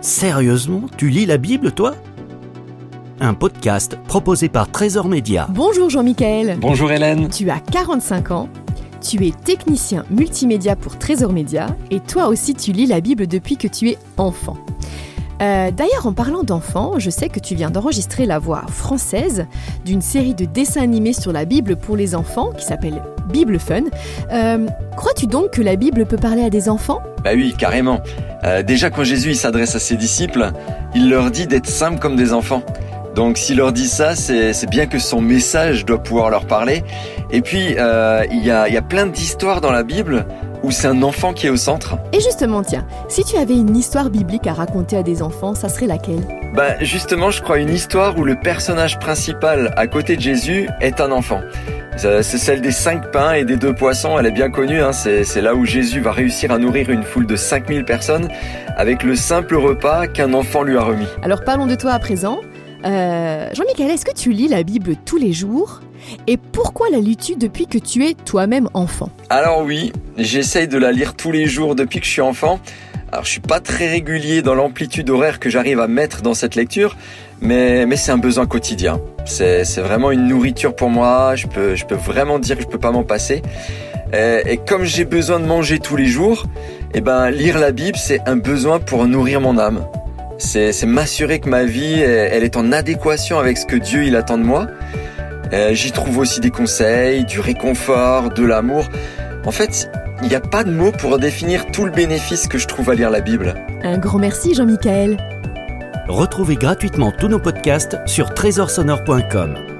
Sérieusement, tu lis la Bible, toi? Un podcast proposé par Trésor Média. Bonjour Jean-Michel. Bonjour Hélène. Tu as 45 ans. Tu es technicien multimédia pour Trésor Média et toi aussi tu lis la Bible depuis que tu es enfant. Euh, D'ailleurs, en parlant d'enfants, je sais que tu viens d'enregistrer la voix française d'une série de dessins animés sur la Bible pour les enfants qui s'appelle Bible Fun. Euh, Crois-tu donc que la Bible peut parler à des enfants? Bah oui, carrément. Euh, déjà quand Jésus s'adresse à ses disciples, il leur dit d'être simples comme des enfants. Donc s'il leur dit ça, c'est bien que son message doit pouvoir leur parler. Et puis, il y, a, y a plein d'histoires dans la Bible où c'est un enfant qui est au centre. Et justement, tiens, si tu avais une histoire biblique à raconter à des enfants, ça serait laquelle? Bah justement, je crois une histoire où le personnage principal à côté de Jésus est un enfant. C'est celle des cinq pains et des deux poissons, elle est bien connue, hein. c'est là où Jésus va réussir à nourrir une foule de 5000 personnes avec le simple repas qu'un enfant lui a remis. Alors parlons de toi à présent. Euh, Jean-Michel, est-ce que tu lis la Bible tous les jours? Et pourquoi la lis-tu depuis que tu es toi-même enfant? Alors oui, j'essaye de la lire tous les jours depuis que je suis enfant. Alors je suis pas très régulier dans l'amplitude horaire que j'arrive à mettre dans cette lecture, mais, mais c'est un besoin quotidien. C'est, vraiment une nourriture pour moi, je peux, je peux vraiment dire que je peux pas m'en passer. Et, et comme j'ai besoin de manger tous les jours, eh ben lire la Bible c'est un besoin pour nourrir mon âme. C'est, c'est m'assurer que ma vie elle est en adéquation avec ce que Dieu il attend de moi. Euh, j'y trouve aussi des conseils, du réconfort, de l'amour. En fait, il n'y a pas de mots pour définir tout le bénéfice que je trouve à lire la Bible. Un grand merci Jean-Michel. Retrouvez gratuitement tous nos podcasts sur trésorsonore.com.